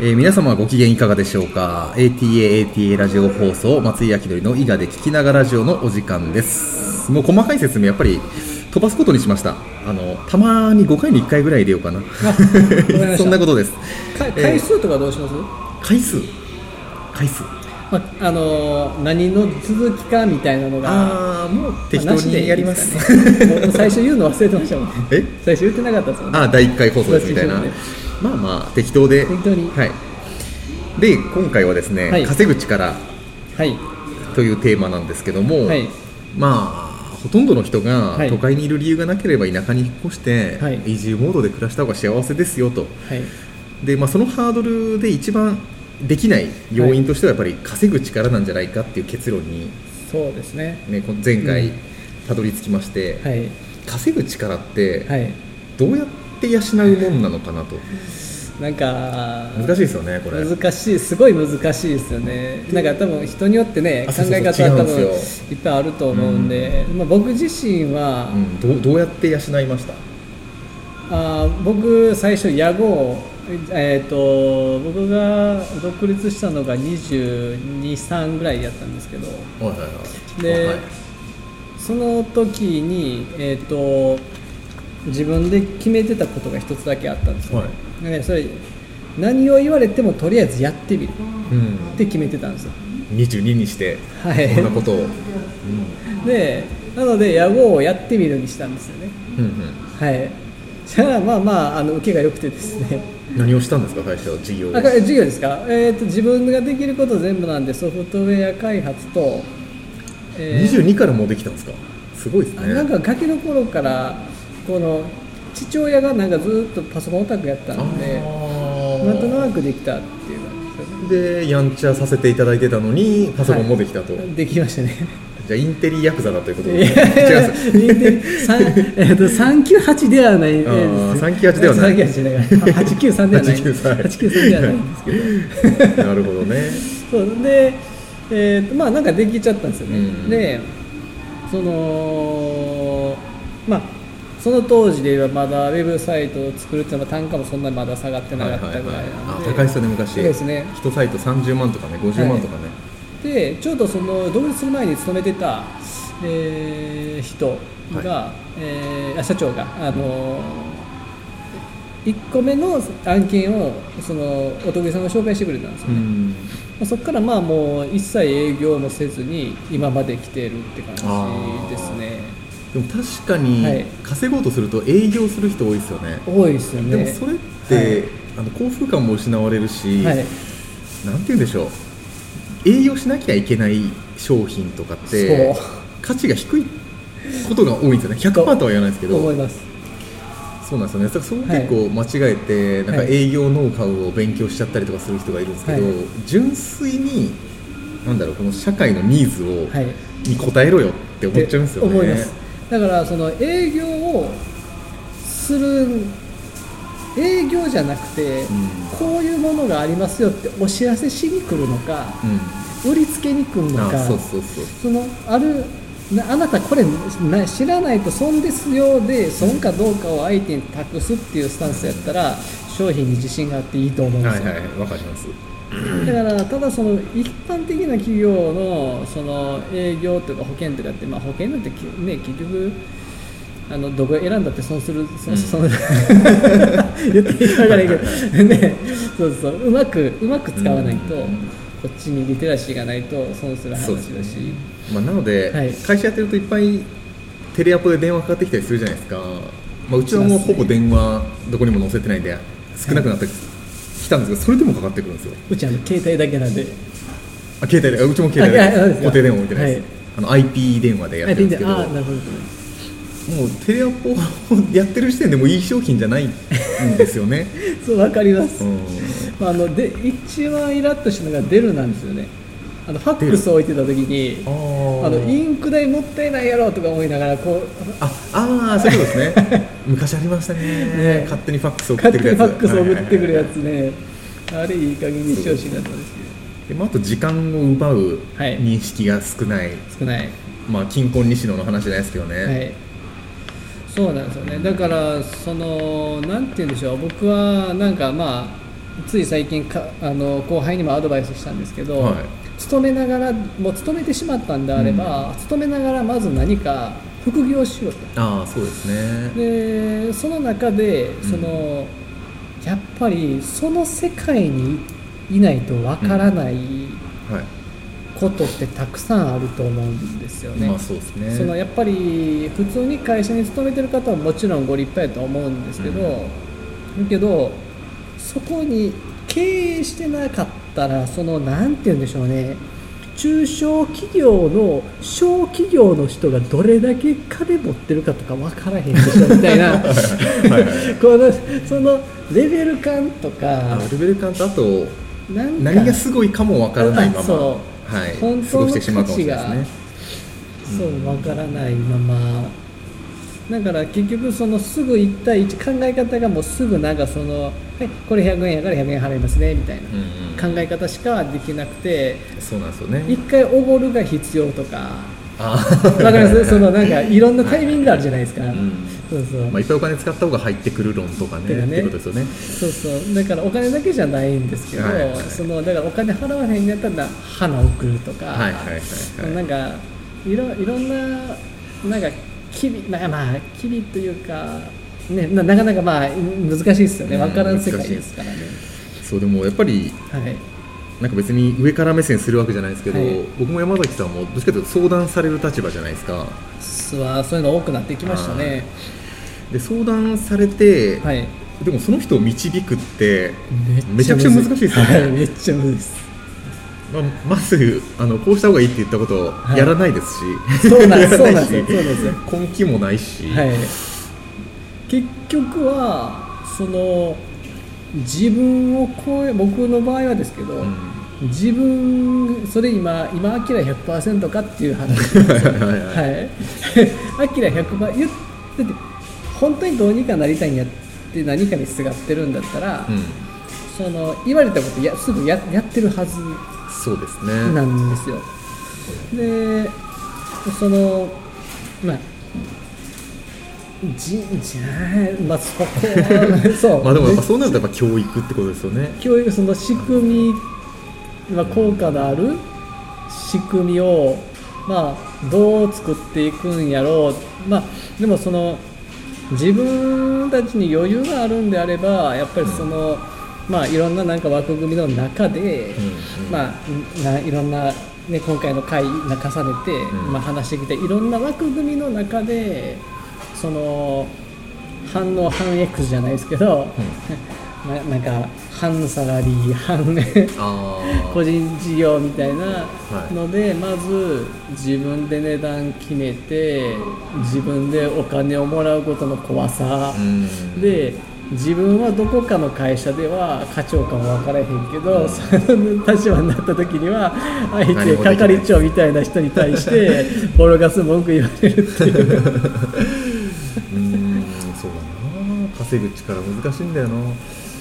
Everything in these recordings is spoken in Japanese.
えー皆様ご機嫌いかがでしょうか？ATA ATA ラジオ放送松井明則の伊賀で聞きながらラジオのお時間です。もう細かい説明やっぱり飛ばすことにしました。あのたまに5回に1回ぐらい入れようかな。そんなことです。か回数とかどうします、回数。回数まあ、あのー何の続きかみたいなのがああもう適当にやります。ね。最初言うの忘れてましたもん。え？最初言ってなかったですもんね。あ第1回放送ですみたいな。まあまあ適当で。適当に。はい。で今回はですね、はい。稼ぐ力はい。というテーマなんですけども、はい。まあほとんどの人がはい。都会にいる理由がなければ田舎に引っ越して、はい。移住モードで暮らした方が幸せですよと。はい。で、まあ、そのハードルで一番できない要因としてはやっぱり稼ぐ力なんじゃないかっていう結論に、そうですね。ね、前回うん。たどり着きまして、はい。稼ぐ力ってはい。どうやって養うもんなのかなと。なんか難しいですよねこれ。難しい。すごい難しいですよね。なんか多分人によってね考え方は多分いっぱいあると思うんで、まあ、僕自身は、うん、どうどうやって養いました？あー僕最初屋号えー、と僕が独立したのが223ぐらいやったんですけど。はいはいはい。で、はい。その時に、えー、と自分で決めてたことが一つだけあったんですよ、はい。ねそれ何を言われてもとりあえずやってみる。うん。って決めてたんですよ。22にしてはい。こんなことを、でなので屋号をやってみるにしたんですよね。うんうん。はい。じゃあまあまああの受けが良くてですね。うん、何をしたんですか最初事業あこれ授業ですか、えー、と自分ができること全部なんでソフトウェア開発と、えー22からもうできたんですか？すごいですね。なんかガキの頃からこの父親がなんかずっとパソコンオタクやったんであなんとなくできたっていう感じでね。でやんちゃさせていただいてたのにパソコンもできたと、できましたねじゃあインテリヤクザだということで。違います。三 えっと398ではない、えあー398ではない。398じゃない。893ではない。893 893ではないんですけど。なるほどね。そうで、えーとまあなんかできちゃったんですよね、うん。でそのまあその当時で言えばまだウェブサイトを作るっていうのは単価もそんなにまだ下がってなかったぐらい高いですよね昔。そうですね。一サイト30万とかね50万とかね、でちょうどその独立する前に勤めてた、えー人が、えーあ社長があの1個目の案件をそのお得意さんが紹介してくれたんですよね、うん。まあそこからまあもう一切営業もせずに今まで来てるって感じですね。でも確かにはい。稼ごうとすると営業する人多いですよね、多いですよね。でもそれって、あの幸福感も失われるし、はい、なんて言うんでしょう営業しなきゃいけない商品とかって価値が低いことが多いんですよね。100%とは言わないですけど。思います。そうなんですよね。そこ結構間違えて、なんかはい。営業ノウハウを勉強しちゃったりとかする人がいるんですけど、はい。純粋になんだろうこの社会のニーズを、はい。に応えろよって思っちゃうんですよね。思います。だからその営業をする営業じゃなくて、ん。こういうものがありますよってお知らせしに来るのかうん。売りつけに来るのかあそのあるなあなたこれな知らないと損ですよで損かどうかを相手に託すっていうスタンスやったら商品に自信があっていいと思うんですよ、はいはいはいわかります。だからただその一般的な企業のその営業とか保険とかって、まあ、保険なんてきね結局あのどこ選んだって損する、そその言っていいか分からないけど、ね、そうそうう。まくうまく使わないと、うん。こっちにリテラシーがないと損する話だし。ね。まあ、なので、はい。会社やってるといっぱいテレアポで電話かかってきたりするじゃないですか、まあ、うちはもうほぼ電話どこにも載せてないんで少なくなってきたんですけどそれでもかかってくるんですよ。うちあの携帯だけなんで。あ携帯であうちも携帯で固定電話置いてないです、はい。あの IP 電話でやってるんですけど。あなるほどもうテレアポをやってる時点でもういい商品じゃないんですよね、そう分かります、うん、まあ、あので一番イラッとしたのがデルなんですよね。あのファックスを置いてた時にあのインク代もったいないやろとか思いながらこうああーそういうことですね。昔ありましたね。ね。勝手にファックス送っ勝手てくるやつ。にファックスを送ってくるやはいつねあれいい加減にしてほしいなと思うんですでまあ、あと時間を奪うはい。認識が少ない、けど少ない、まあ、金婚西野の話じゃないですけどね、はい、そうなんですよね。だからそのなんて言うんでしょう。僕はなんかまあつい最近かあの後輩にもアドバイスしたんですけど、はい。勤めながらもう勤めてしまったんであれば、勤めながらまず何か副業しようと。ああそうですね。でその中でその、やっぱりその世界にいないとわからないはいことってたくさんあると思うんですよね。まあそうですね。そのやっぱり普通に会社に勤めてる方はもちろんご立派やと思うんですけど、だけどそこに経営してなかったらそのなんて言うんでしょうね。中小企業の小企業の人がどれだけ金持ってるかとか分からへんでしょみたいな。このそのレベル感とか。あレベル感とあと何がすごいかもわからないまま。そうはい。本当の過ごしてしまうかもしれないですね。そうわからないまま。だから結局そのすぐ1対1考え方がもうすぐなんかその、はい、これ100円やから100円払いますねみたいな考え方しかできなくて。そうなんですよね。一回おごるが必要とか。あわかります。そのなんかいろんなタイミングがあるじゃないですか、うん。そうそう、まあ、いっぱいお金使った方が入ってくる論とかねね。ってことですよね。そうそう。だからお金だけじゃないんですけど、はいはい。そのだからお金払わへんやったら花送るとか、はいはいはいはい。なんかいろいろんななんかきびまあまあきびというかねななかなかまあ難しいですよね。うん分からん世界ですからね、そうでもやっぱりはいなんか別に上から目線するわけじゃないですけど、はい。僕も山崎さんもどっちかというと相談される立場じゃないですか。すわそういうの多くなってきましたね。で相談されて、はい。でもその人を導くってめちゃくちゃ難しいですよね。はい、めっちゃむずいです。まあ、まずあのこうした方がいいって言ったことをはい。やらないですし、そうなん やらそうなんですそうなんですよ。根気もないし、はい、結局はその自分を超え僕の場合はですけど、うん。自分それ今今アキラ100%かっていう話。ですよはい。アキラ100%言っだって本当にどうにかなりたいんやって何かにすがってるんだったら、うん。その言われたことやすぐややってるはず。そうですなねんですよ。で、その、まあ、じじゃあ、まあ、そこは、そう、まあでもやっぱそうなるとやっぱ教育ってことですよね。教育、その仕組み、まあ、効果のある仕組みを、まあ、どう作っていくんやろう、まあ、でもその、自分たちに余裕があるんであれば、やっぱりその、まあ、いろんななんか枠組みの中で、うんうん。まあ、ないろんな、ね、今回の回重ねて、うんまあ、話してきていろんな枠組みの中でその反応反 X じゃないですけど、ななんか反サラリー反ああ 個人事業みたいなので、まず自分で値段決めて自分でお金をもらうことの怖さ、うん。で自分はどこかの会社では課長かも分からへんけど、その立場になった時には 相手何もできない。係長みたいな人に対してボロガス文句言われるっていう稼ぐ力難しいんだよな。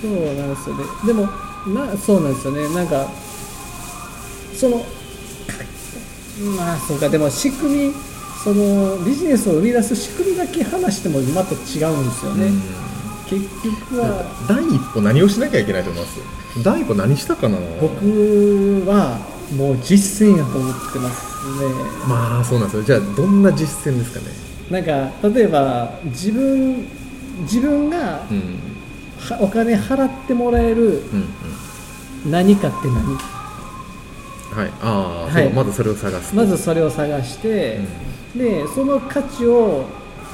そうなんですよね。でもなそうなんですよね。なんかそのかまあそうか。でも仕組みそのビジネスを生み出す仕組みだけ話してもまた違うんですよね、結局は。第一歩何をしなきゃいけないと思います？第一歩何したかな？僕はもう実践やと思ってますね。まあそうなんですよ。じゃあどんな実践ですかね？なんか例えば自分自分がお金払ってもらえるうんうん。何かって何？はい。ああ、はい。まずそれを探すと。まずそれを探して、でその価値を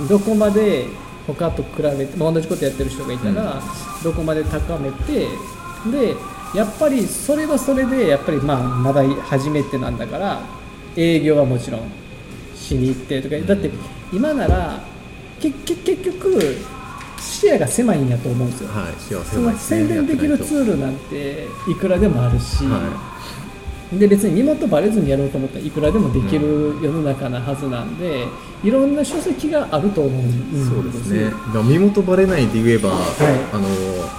どこまで他と比べて、まあ、同じことやってる人がいたら、どこまで高めてでやっぱりそれはそれでやっぱりまあまだ初めてなんだから営業はもちろんしに行ってとか、ん。だって今なら結局視野が狭いんやと思うんですよ。はいその宣伝できるツーールなんていくらでもあるし、はで別に身元バレずにやろうと思ったらいくらでもできる世の中なはずなんで、いろんな書籍があると思うんですそうですね。身元バレないで言えば、い。あの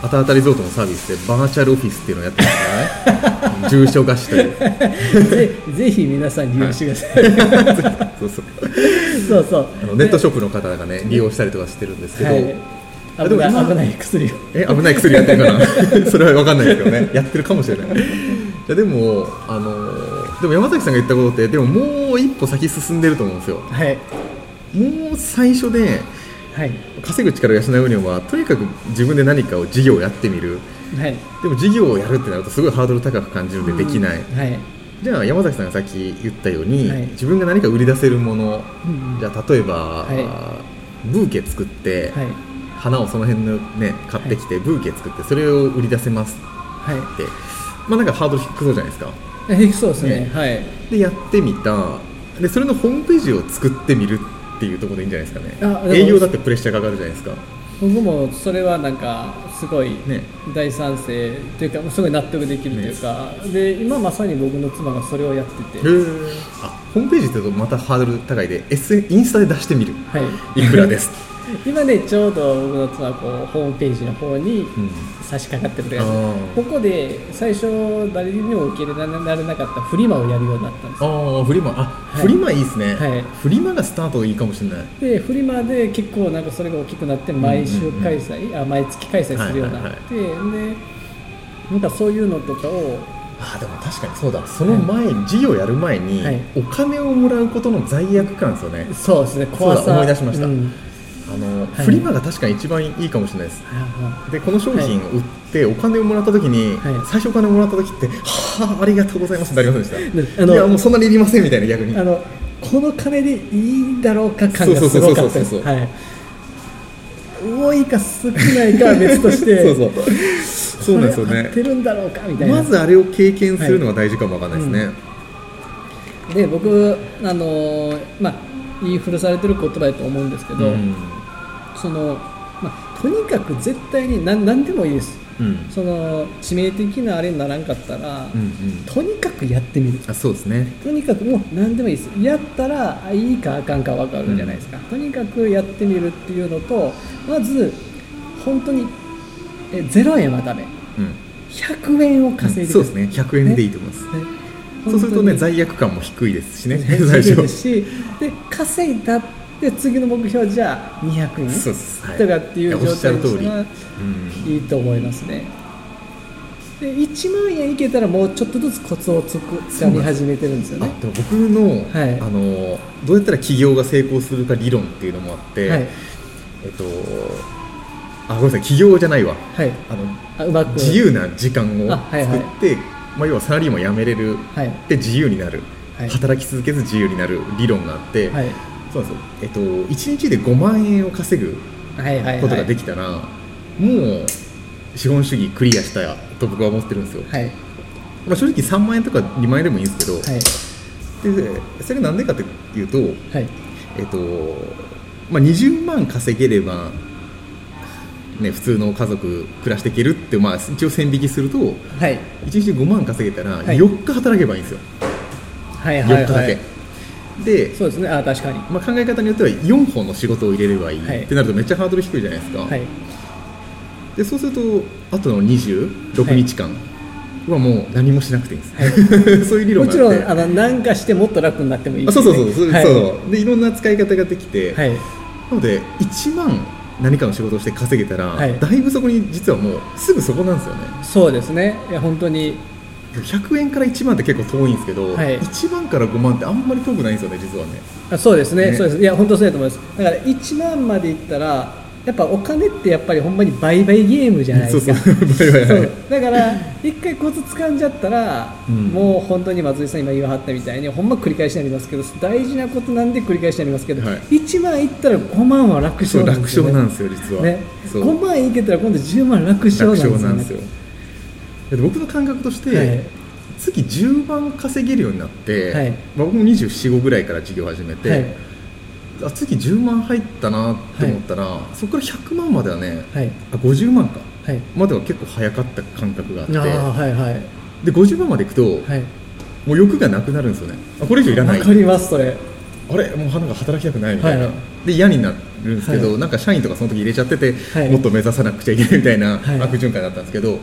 あたあたリゾートのサービスでバーチャルオフィスっていうのをやってますからね。住所貸しという。ぜぜひ皆さん利用してください、そうそう。そうそう。あのネットショップの方がね利用したりとかしてるんですけど、はい危ない危ない薬を。え危ない薬やってるかな。それは分かんないですけどね。やってるかもしれない。いやでもあのでも山崎さんが言ったことってでももう一歩先進んでると思うんですよ。はい。もう最初ではい。稼ぐ力を養うにはとにかく自分で何かを事業をやってみる。はい。でも事業をやるってなるとすごいハードル高く感じるのでできない、はい。じゃあ山崎さんがさっき言ったように、はい自分が何か売り出せるもの、うんじゃあ例えば、はブーケ作って、はい花をその辺のね買ってきて、ブーケ作ってそれを売り出せますはい。ってまあなんかハードル低そうじゃないですか。えそうですね。ね。はい。でやってみた。でそれのホームページを作ってみるっていうところでいいんじゃないですかね。あでも営業だってプレッシャーかかるじゃないですか。僕もそれはなんかすごいね。大賛成というかすごい納得できるというか、で今まさに僕の妻がそれをやってて、あホームページって言うとまたハードル高いで SN インスタで出してみる。はい。いくらです今ねちょうど僕の妻はこうホームページの方にうん。差し掛かってるというか、あー。ここで最初誰にも受け入れられなかったフリマをやるようになったんですよ。ああフリマ。あ、い。フリマいいですね、はい。フリマがスタートいいかもしれない。でフリマで結構なんかそれが大きくなって毎週開催、あ毎月開催するようになって、でなんかそういうのとかをあーでも確かにそうだ。その前、事業やる前に、はい。お金をもらうことの罪悪感ですよね。そうですね。怖さ。そうだ思い出しました。うんあの、はい。フリマが確かに一番いいかもしれないです。はでこの商品を売ってお金をもらった時に、はい。最初お金をもらった時ってはあありがとうございますってなりませんでした？であのいやもうそんなにいりませんみたいな逆に。いあのこの金でいいんだろうか感がそうそうそうすごかったですはい。多いか少ないかは別として そうそう。そうなんですよこれ合ってねるんだろうかみたいな。まずあれを経験するのが大事かもわかんないですね、で僕あのまあ言い古されてる言葉だと思うんですけど、うんそのまあ、とにかく絶対に何何でもいいです。うん。その致命的なあれにならんかったら、うんうん。とにかくやってみる。あそうですね。とにかくもう何でもいいです。やったらあいいかあかんか分かるじゃないですか、とにかくやってみるっていうのとまず本当にえ0円はダメ。うん。100円を稼いでそうですね。100円でいいと思います、ね。そうするとね本罪悪感も低いですしね。最初ですし。で稼いだって次の目標じゃあ200円？とかっていう状態にしたらうん。いいと思いますね。で1万円いけたらもうちょっとずつコツをつかみ始めてるんですよね。あでも僕の,、はい。あのどうやったら起業が成功するか理論っていうのもあって、はい。えっとあごめんなさい起業じゃないわ。はい。あの自由な時間をあはいはい。作って、まあ、要はサラリーマン辞めれる、はい。で自由になる、はい。働き続けず自由になる理論があって、はいそうなんですよ、えっと、1日で5万円を稼ぐはいはいはい。ことができたら、もう資本主義クリアしたと僕は思ってるんですよ、はい。まあ、正直3万円とか2万円でもいいんですけど、はい。でそれなんでかっていうと、はい。えっとまあ、20万稼げれば、ね、普通の家族暮らしていけるって、まあ、一応線引きするとはい。1日5万稼げたらはい。4日働けばいいんですよ、はいはい4日だけ、はいで、そうですね。あ確かに。まあ、考え方によっては4本の仕事を入れればいい、はい。ってなるとめっちゃハードル低いじゃないですか、はい。でそうするとあとの26日間はもう何もしなくていいんです、は そういう理論もがあって。ちろんあの何かしてもっと楽になってもいいあそうそうそうそう、はい。そうでいろんな使い方ができて、はい。なので1万何かの仕事をして稼げたら、はい。だいぶそこに実はもうすぐそこなんですよね。そうですね。いや本当に100円から1万って結構遠いんですけど、はい。1万から5万ってあんまり遠くないんですよね実はね。あそうですねね。そうです。いや本当そうだと思います。だから1万までいったらやっぱお金ってやっぱりほんまに売買ゲームじゃないですか。だから一回コツ掴んじゃったら、うん。もう本当に松井さん今言わはったみたいにほんま繰り返しになりますけど大事なことなんで繰り返しになりますけど、はい。1万いったら5万は楽勝なんですよ、ね、勝なんですよ実は、ね、そう。5万いけたら今度10万楽勝楽なんですよ。ね僕の感覚として、はい。月10万稼げるようになって、はい。まあ僕も24、5ぐらいから事業始めて、はい。あ月10万入ったなって思ったら、そこから100万まではね、はい。あ50万かはい。までは結構早かった感覚があってはいはい。で50万までいくと、はい。もう欲がなくなるんですよね。あこれ以上いらない。わかりますそれ。あれ？もう花が働きたくないみたいな、はい。で嫌になるんですけど、はなんか社員とかその時入れちゃってて、はい。もっと目指さなくちゃいけないみたいなはい。悪循環だったんですけど、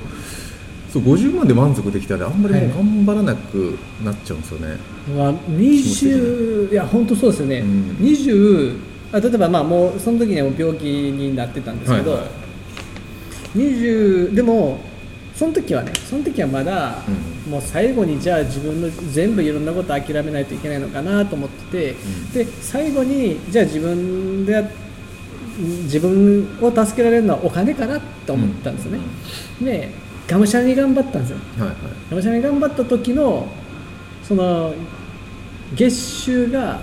そう50万で満足できたらあんまり頑張らなくなっちゃうんですよね、まあ、20いや本当そうですよね、うん。20あ例えばまあもうその時には病気になってたんですけど、はいはい。20でもその時はねその時はまだ、うもう最後にじゃあ自分の全部いろんなこと諦めないといけないのかなと思ってて、ん。で最後にじゃあ自分でや自分を助けられるのはお金かなと思ったんですよね、でがむしゃらに頑張ったんですよ。はいはい。がむしゃらに頑張った時のその月収が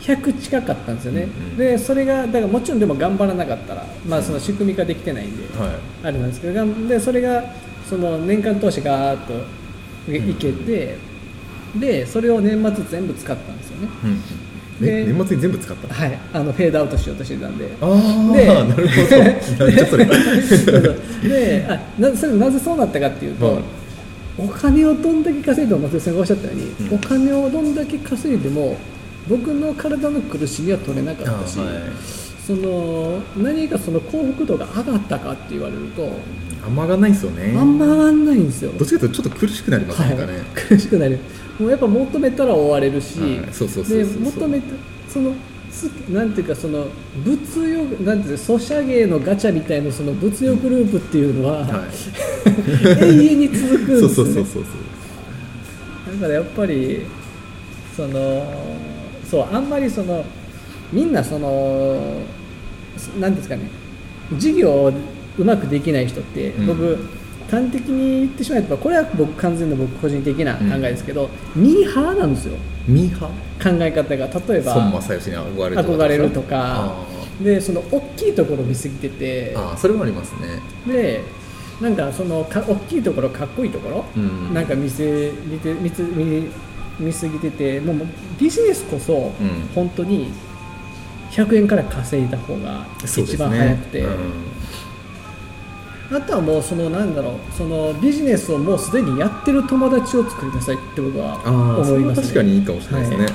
100近かったんですよね、うんうん。でそれがだからもちろんでも頑張らなかったら、まあ、その仕組み化できてないんで、はい。あれなんですけどでそれがその年間投資がーっといいけて、でそれを年末全部使ったんですよね。うんうん。でね年末に全部使ったはいあのフェードアウトしようとしてたんで。ああでなるほど。で あなそれなぜそうなったかっていうと、はい。お金をどんだけ稼いでも松井さんがおっしゃったように、うん。お金をどんだけ稼いでも僕の体の苦しみは取れなかったし、あはいその何かその幸福度が上がったかって言われると、あんま上がんないんですよね。あんま上がんないんですよ。どっちかというとちょっと苦しくなりますね、はい、苦しくなる。もうやっぱ求めたら追われるし、はい。そうそうそうそうで求めたそのすなんていうかその物欲なんていうのソシャゲのガチャみたいなその物欲ループっていうのは、はい。永遠に続くんですよ、ね、そうそうそうそう。だからやっぱりそのそうあんまりそのみんなそのなんですかね事業をうまくできない人って、うん。僕端的に言ってしまえばこれは僕完全な僕個人的な考えですけど、ミーハーなんですよ。ミーハ考え方が。例えば孫正義に憧れるとか。憧れるとあかでその大きいところ見すぎててーあーそれもありますね。でなんかそのか大きいところかっこいいところ、うん。なんか見せ見て見つ見見すぎててもうビジネスこそん。本当に100円から稼いだ方が一番早くて、うん。あとはもうそのなんだろうそのビジネスをもうすでにやってる友達を作りなさいって僕は思います、ね、確かにいいかもしれないですね、はい。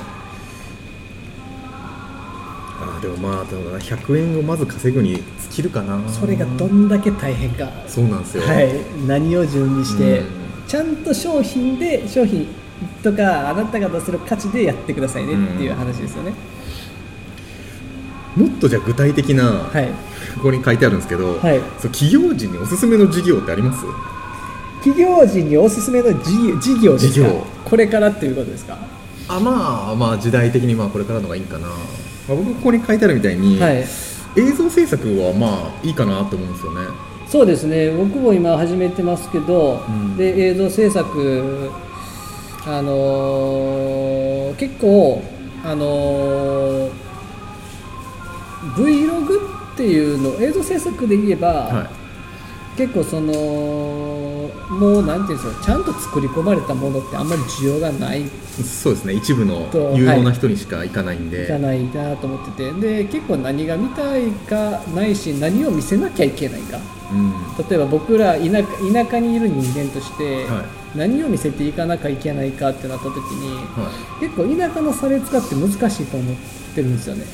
ああでもまあでもな100円をまず稼ぐに尽きるかな。それがどんだけ大変か。そうなんですよ。はい、何を準備して、うん。ちゃんと商品で商品とかあなたが出せる価値でやってくださいねっていう話ですよね、もっとじゃあ具体的な、はい。ここに書いてあるんですけど、はい。そう企業人におすすめの事業ってあります？企業人におすすめの事業事業ですか？これからっていうことですか？あまあまあ時代的にまあこれからのがいいかな、まあ、僕ここに書いてあるみたいに、はい。映像制作はまあいいかなと思うんですよね。そうですね。僕も今始めてますけど、うん。で映像制作あのー結構あのー Vlog っていうの映像制作で言えば、は結構そのもうなんていうんですかちゃんと作り込まれたものってあんまり需要がないいそうですね。一部のと有能な人にしか行かないんで、じゃないなと思っててで結構何が見たいかないし何を見せなきゃいけないか。うん。例えば僕ら田舎田舎にいる人間としては何を見せていかなきゃいけないかってなった時には結構田舎の差別化って難しいと思ってるんですよね。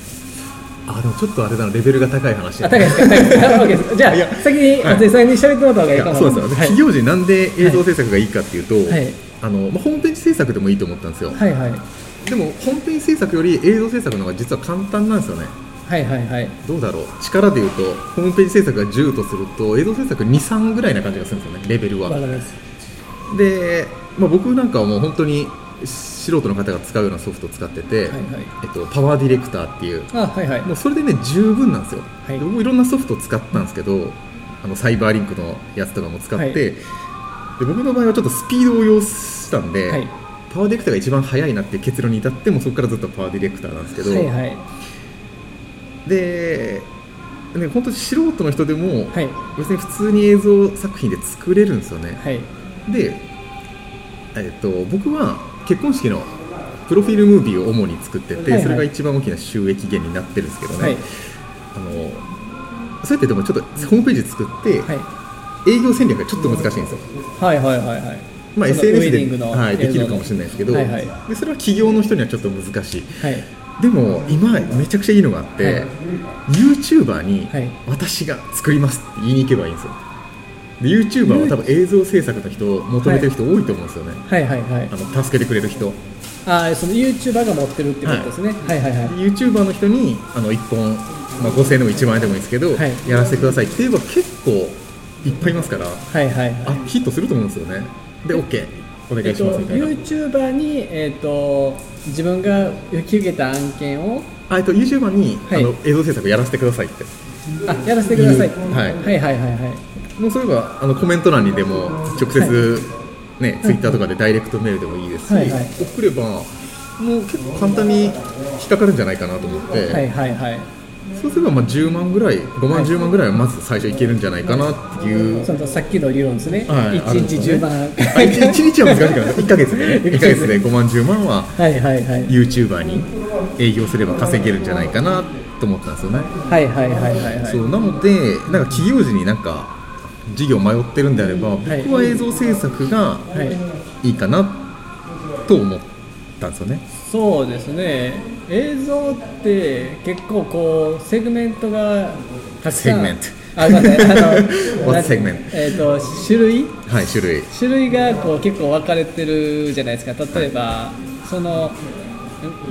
い、あでもちょっとあれだなレベルが高い話あ高いで じゃあ先にはい松井さんに喋ってもらった方がいいいかなやそうですよ、はい。企業人なんで映像制作がいいかっていうと、はい。あのまあ、ホームページ制作でもいいと思ったんですよ、はいはい。でもホームページ制作より映像制作の方が実は簡単なんですよね。はいはいはい。どうだろう？力でいうとホームページ制作が10とすると映像制作23ぐらいな感じがするんですよねレベルは。で、まあ、僕なんかはもう本当に素人の方が使うようなソフトを使ってて、はいはい。えっと、 PowerDirector っていう。あはいはい。もうそれでね十分なんですよ、はい。で僕いろんなソフトを使ったんですけどあのサイバーリンクのやつとかも使って、はい。で僕の場合はちょっとスピードを要したんで、はい。パワーディレクターが一番速いなっていう結論に至ってもそこからずっとパワーディレクターなんですけど、はいはい。でね本当に素人の人でも、はい。別に普通に映像作品って作れるんですよね、はい。で、えっと、僕は結婚式のプロフィールムービーを主に作ってて、はいはい。それが一番大きな収益源になってるんですけどね、はい。あのそうやってでもちょっとホームページ作って、はい。営業戦略がちょっと難しいんですよ、はいはいはいはい。まあ、SNS ではい、できるかもしれないですけど、はいはい。でそれは企業の人にはちょっと難しい。はい。でも今めちゃくちゃいいのがあって、はい。YouTuber にはい。私が作りますって言いに行けばいいんですよで YouTuber は多分映像制作の人を求めてる人多いと思うんですよね、はい。はい。はい。あの助けてくれる人。ああその YouTuber が持ってるってことですね、はい、はい。はい。はい。YouTuber の人にあの1本、まあ、5000円でも1万円でもいいですけど、はい。やらせてください。って言えば結構いっぱいいますからはい。はい。あはい。ヒットすると思うんですよね。で OK お願いしえっとますみたいな、YouTuber に、えっと自分が引き受けた案件をあえっと YouTuber に、はい。あの映像制作やらせてくださいって。あやらせてください、はい。はい。はい。はい。はいもうそういえばあのコメント欄にでも直接、ね、ツイッターとかでダイレクトメールでもいいですし、はいはい。送ればもう結構簡単に引っかかるんじゃないかなと思って、はいはいはい。そうすればまあ10万ぐらい5万、はい。10万ぐらいはまず最初いけるんじゃないかなっていう。そのさっきの理論ですね、はい。一1日10万、あ一一日は難しいから1か月でね。1か月で。5万10万ははいはいはい。YouTuber に営業すれば稼げるんじゃないかなと思ったんですよね、はいはいはいはいはい。そうなのでなんか企業時になんか事業迷ってるんであれば、い。僕は映像制作がはい。いいかなと思ったんですよね。そうですね。映像って結構こうセグメントがたくさん。セグメント。あごめんなさい。あの What なん segment？えっ、と種類？はい種類。種類がこう結構分かれてるじゃないですか。例えば、その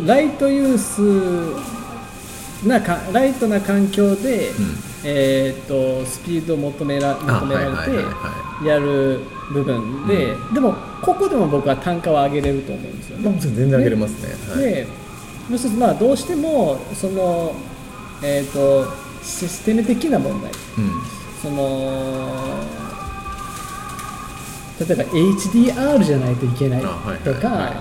ライトユースなかライトな環境で、えー、とスピードを求めら求められてやる部分で、でもここでも僕は単価は上げれると思うんですよね。全然上げれますね。はい。でもう一つまあどうしてもその、えー、とシステム的な問題。うん。その例えば HDR じゃないといけないとか、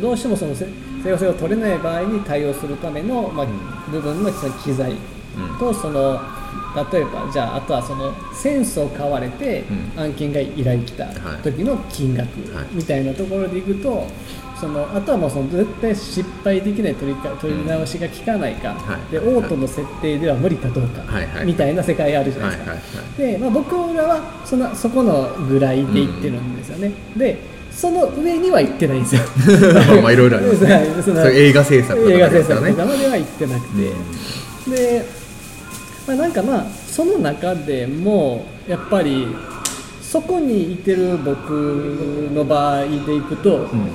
どうしてもそのせ正確性が取れない場合に対応するための、まあ部分の機材うんとその例えばじゃああとはそのセンスを買われてうん。案件が依頼来たはい。時の金額はい。みたいなところでいくとそのあとはもうその絶対失敗できない取りか取り直しが効かないか、はい。でオートの設定では無理かどうか、みたいな世界あるじゃないはいですか。はい。はい。で、まあ、僕らはそのそこのぐらいで行ってるんですよね、でその上には行ってないんですよ。まあまあいろいろありますね。映画制作とか映画制作とかまでは行ってなくて、で、まあ、なんかまあその中でもやっぱりそこにいてる僕の場合でいくと、うん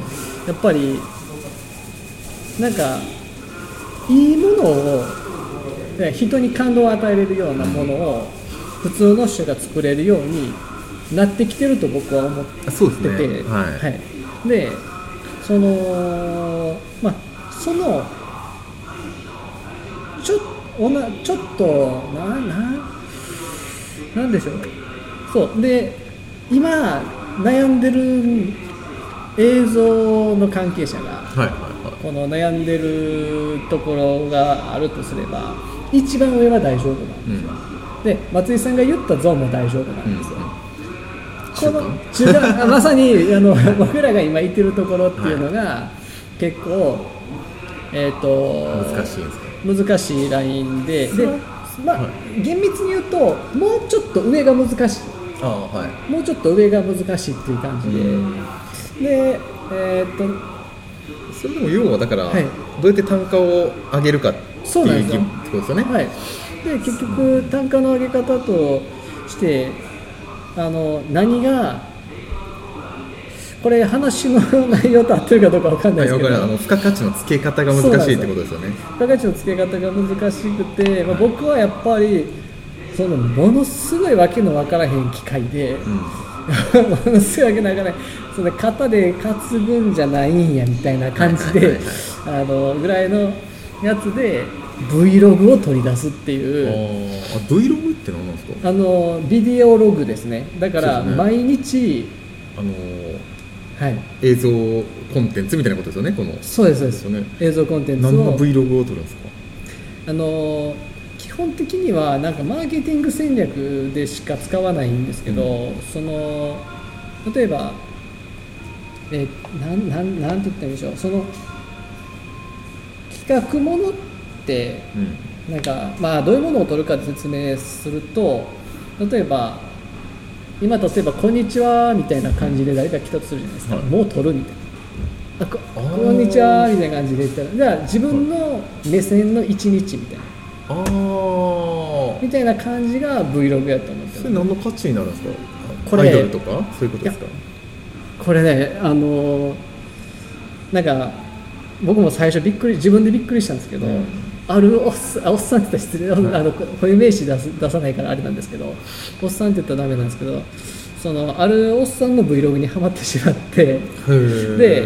やっぱりなんかいいものをね人に感動を与えれるようなものを普通の人が作れるようになってきてると僕は思ってて。ね。て、はい。でそのまあそのちょっとなななんでしょう。そう。で今悩んでる映像の関係者がはいはいはい。この悩んでるところがあるとすれば一番上は大丈夫なんですよ、で松井さんが言ったゾーンも大丈夫なうんんですよ、中この間中間あ まさにあの 僕らが今いてるところっていうのが、結構えっ、と難しいんですか難しいラインでで、まあは厳密に言うともうちょっと上が難しああはい。いもうちょっと上が難しいっていう感じで、でえっ、とそれでも要はだから、はい。どうやって単価を上げるかっていうそうなんですよ。ってことですよね、はい、で結局単価の上げ方としてあの何がこれ話の内容と合ってるかどうかわかんないはい、ですけど。わかる。あの付加価値の付け方が難しいってことですよね。付加価値の付け方が難しくて、まあ、僕はやっぱりそのものすごいわけのわからへん機械で、ものすごいわけのわからないその型で担ぐんじゃないんやみたいな感じはいはいであのぐらいのやつで Vlog を取り出すっていう。ああ Vlog って何なんですか？あのビデオログですね。だから毎日、あのはい映像コンテンツみたいなことですよねこの。そうですそうです。ね。映像コンテンツ何のを Vlog を撮るんですか？あの基本的にはなんかマーケティング戦略でしか使わないんですけど、その例えばえなんなんなんて言ったらいいんでしょう。その企画ものってうん。なんかまあどういうものを取るか説明すると例えば今例えば「こんにちは」みたいな感じで誰か来たとするじゃないですか、はい。もう取るみたいな。あここんにちはみたいな感じで言ったらじゃあ自分の目線の一日みたいな。ああみたいな感じが Vlog やと思ってるそれ何の価値になるんですか？これ。アイドルとか？そういうことですか？これねあのなんか僕も最初びっくり自分でびっくりしたんですけど、うんあるおっさんあおっさんって言ったら失礼、あの固有名詞出す出さないからあれなんですけどおっさんって言ったらダメなんですけどそのあるおっさんの Vlog にはまってしまってで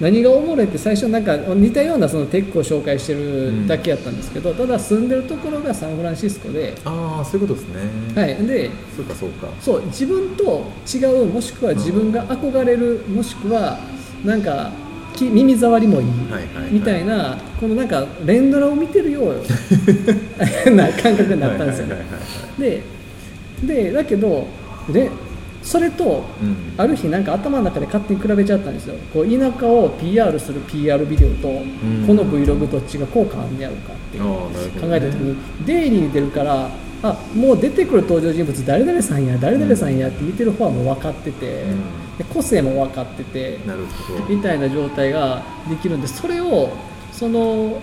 何がおもろいって最初なんか似たようなそのテックを紹介してるだけやったんですけど、ただ住んでるところがサンフランシスコで、ああそういうことですね。はい、でそうかそうか。そう自分と違うもしくは自分が憧れる、もしくはなんかき耳障りもいい、みたいなこのなんか連ドラを見てるような 感覚になったんですよ。ねででだけどでそれとうん。ある日なんか頭の中で勝手に比べちゃったんですよ。こう田舎を PR する PR ビデオと、ん。この Vlog どっちが効果あんねやろうかって考えた時に、デイリーに出るからあもう出てくる登場人物誰々さんや誰々さんやって見てる方はもう分かってて、うん。で個性も分かっててなるほど。みたいな状態ができるんでそれをその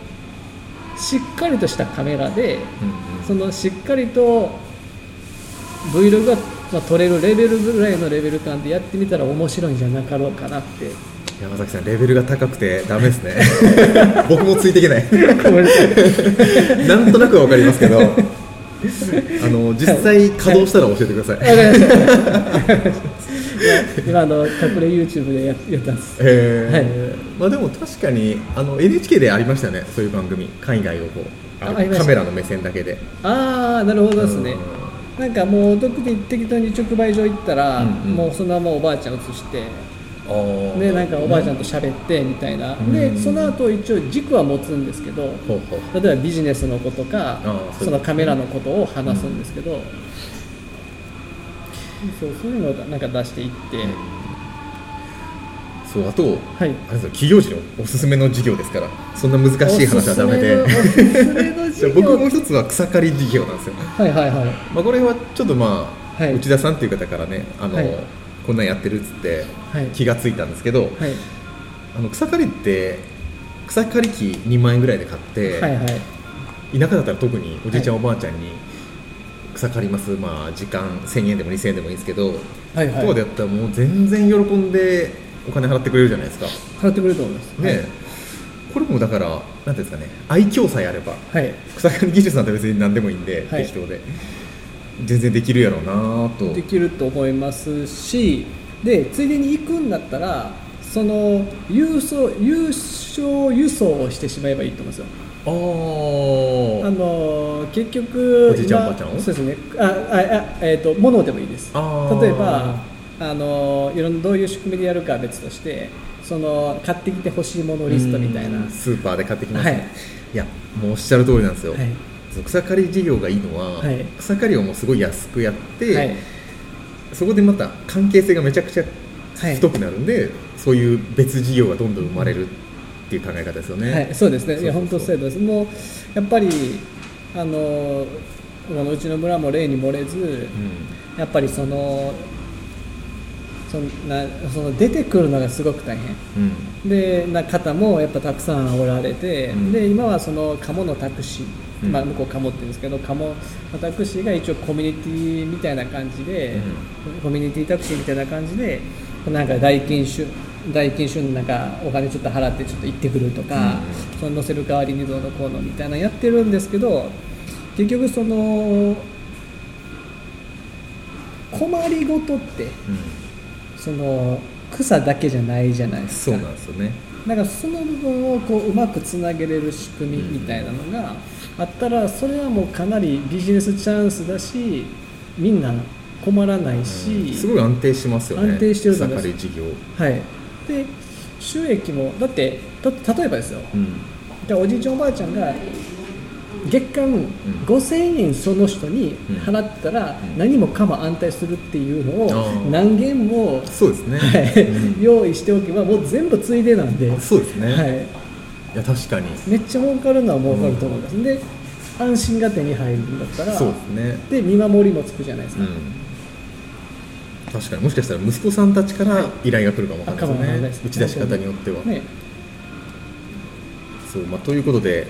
しっかりとしたカメラでうんうん。そのしっかりと Vlog が、まあ、撮れるレベルぐらいのレベル感でやってみたら面白いんじゃなかろうかなって。山崎さんレベルが高くてダメですね。僕もついていけない。なんとなくは分かりますけど あの実際稼働したら教えてください、今あの隠れ YouTube でややったんです。へはい。え、まあでも確かにあの NHK でありましたよね。そういう番組。海外をこうカメラの目線だけで。ああなるほどですね。なんかもう特に適当に直売所行ったら、うんうん。もうそのままおばあちゃん映してでなんかおばあちゃんと喋ってみたいな、うん。でその後一応軸は持つんですけどほうほう。例えばビジネスのことかそのカメラのことを話すんですけど、そうそういうのをなんか出していって、そうあと、はい。あれですよ企業時のおすすめの事業ですから。そんな難しい話はダメで。僕もう一つは草刈り事業なんですよ、はいはいはい。まあ、これはちょっとまあ、はい。内田さんっていう方からねあの、はいこんなんやってるっつってはい。気がついたんですけど、はい。あの草刈りって草刈り機2万円ぐらいで買って、はいはい。田舎だったら特におじいちゃん、はいおばあちゃんに草刈ります、まあ、時間1000円でも2000円でもいいんですけど、はいはい。とかでやったらもう全然喜んでお金払ってくれるじゃないですか、払ってくれると思います。ねこれもだからなんていうんですかね愛嬌さえあればはい。草刈り技術なんて別に何でもいいんで、はい。適当で全然できるやろうなと。できると思いますしでついでに行くんだったらその郵送優勝輸送をしてしまえばいいと思うんですよ。ああーの結局おじいちゃん今おばあちゃんを？そうですね。あああえっ、と物でもいいです。例えばあのいろんなどういう仕組みでやるかは別としてその買ってきてほしいものリストみたいな。うん。スーパーで買ってきます、はい。い、やもうおっしゃる通りなんですよ、はいその草刈り事業がいいのは、はい。草刈りをもうすごい安くやって、はい。そこでまた関係性がめちゃくちゃはい。太くなるんで、そういう別事業がどんどん生まれるっていう考え方ですよね。はい、そうですね、いや本当そうです、もうやっぱりあのあのうちの村も例に漏れず、やっぱりそのそんなその出てくるのがすごく大変。うん。うんでな方もやっぱたくさんおられて、うん。で今はその鴨のタクシー、うんまあ、向こう鴨って言うんですけど鴨のタクシーが一応コミュニティみたいな感じで、コミュニティタクシーみたいな感じでなんか代金収代金収なんかお金ちょっと払ってちょっと行ってくるとか、その乗せる代わりにどうのこうのみたいなのやってるんですけど結局その困りごとってうん。その草だけじゃないじゃないですか。そうなんですよね。だからその部分をこううまくつなげれる仕組みみたいなのがあったらそれはもうかなりビジネスチャンスだしみんな困らないし、すごい安定しますよね。安定してると草思い事業。はい、で収益もだってた例えばですよ。うん。じゃあおじいちゃんおばあちゃんが月間5000円その人に払ったらうん。何もかも安泰するっていうのを何件も、そうですね。用意しておけばもう全部ついでなんで、そうですね。、はいい、や確かに。めっちゃ儲かるのは儲かると思います、で安心が手に入るんだったらそうですね。で見守りもつくじゃないですか、うん。確かにもしかしたら息子さんたちから依頼が来るかもわかんないですね。打ち出し方によっては、ね。そうまあ、ということで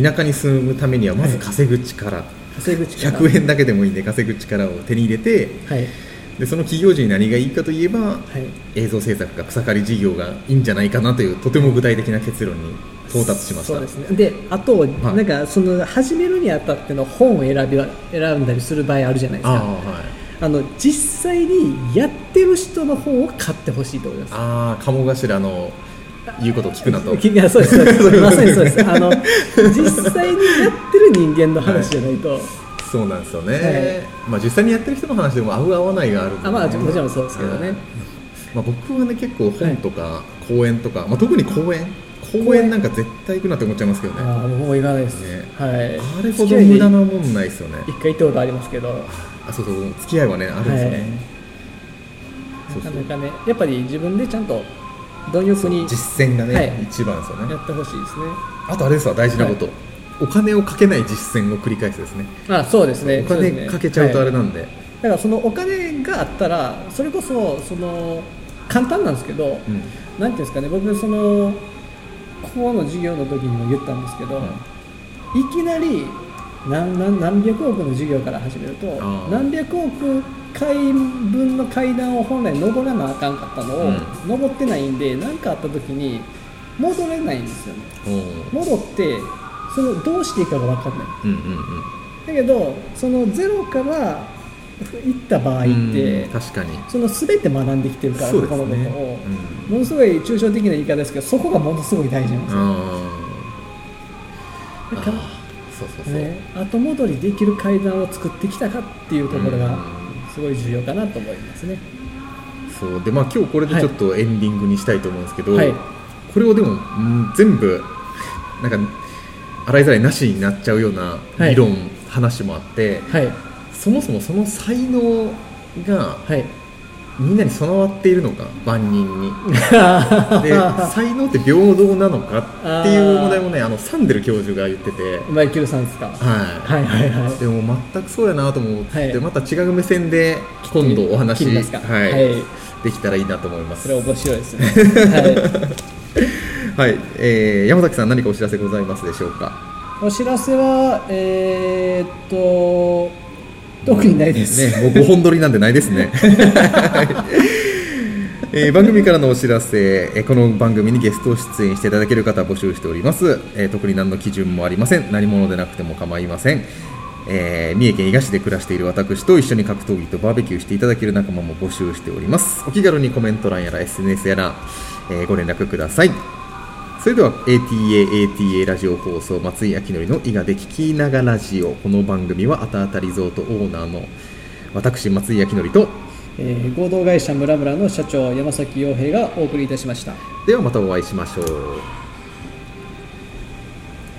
田舎に住むためにはまず稼ぐ力、稼ぐ力。100円だけでもいいんで稼ぐ力を手に入れてはいでその企業時に何がいいかといえばはい。映像制作か草刈り事業がいいんじゃないかなというとても具体的な結論に到達しました。そうですね。であと、なんかその始めるにあたっての本を選び選んだりする場合あるじゃないですか。はい。あの実際にやってる人の本を買ってほしいと思います。ああ鴨頭の言うことを聞くなと。いやそうです。そうです。まさにそうです。あの 実際にやってる人間の話じゃないと、そうなんですよね、はい。まあ、実際にやってる人の話でも合う合わないがあるあまあもちろんそうですけどね、はいまあ、僕はね結構本とか講演とか、まあ、特に講演講演なんか絶対行くなって思っちゃいますけどね。ああもう行かないです、ね。はい。あれほど無駄なもんないですよね。一回行ったことありますけど。あそうそう。付き合いはねあるんですよね、なかなかねやっぱり自分でちゃんと貪欲に実践がね、はい。一番ですよね。やってほしいですね。あとあれですわ大事なこと、お金をかけない実践を繰り返すですね。あそうですね。お金かけちゃうとあれはないんで、だからそのお金があったらそれこそその簡単なんですけど、うん。なんていうんですかね。僕そのこの授業の時にも言ったんですけど、いきなり何何何百億の授業から始めると何百億回分の階段を本来登らなあかんかったのを、うん。登ってないんで何かあった時に戻れないんですよね。戻ってそのどうしていいかが分かんない。うんうんうん。だけどそのゼロから行った場合って、うん確かに。その全て学んできてるから、他のことね。を、うん。ものすごい抽象的な言い方ですけどそこがものすごい大事なんですよ、あー。だからそうそうそう、ね、後戻りできる階段を作ってきたかっていうところがうん。すごい重要かなと思いますね、そう。でまあ今日これでちょっとエンディングにしたいと思うんですけど、はい。これをでも、うん全部なんか洗いざらいなしになっちゃうようなはい。理論、話もあってはい。そもそもその才能がはい。みんなに備わっているのか万人に。で才能って平等なのかっていう問題もねあのサンデル教授が言ってて。マイケルさんですか？はい、はいはいはい。でも全くそうやなと思って、はい。また違う目線で今度お話はい。はい。できたらいいなと思います。それ面白いですね。は はい、えー山崎さん何かお知らせございますでしょうか？いお知らせはえー、っと特にないです、ね、もう5本撮りなんでないですね。えー番組からのお知らせ、えーこの番組にゲスト出演していただける方募集しております、えー特に何の基準もありません。何者でなくても構いません、えー三重県伊賀市で暮らしている私と一緒に格闘技とバーベキューしていただける仲間も募集しております。お気軽にコメント欄やら SNS やら、えーご連絡くださいそれでは ATAATA ラジオ放送松井明則の伊賀で聞きながらラジオ。この番組はあたあたリゾートオーナーの私松井明則とえー合同会社ムラムラの社長山崎洋平がお送りいたしました。ではまたお会いしましょう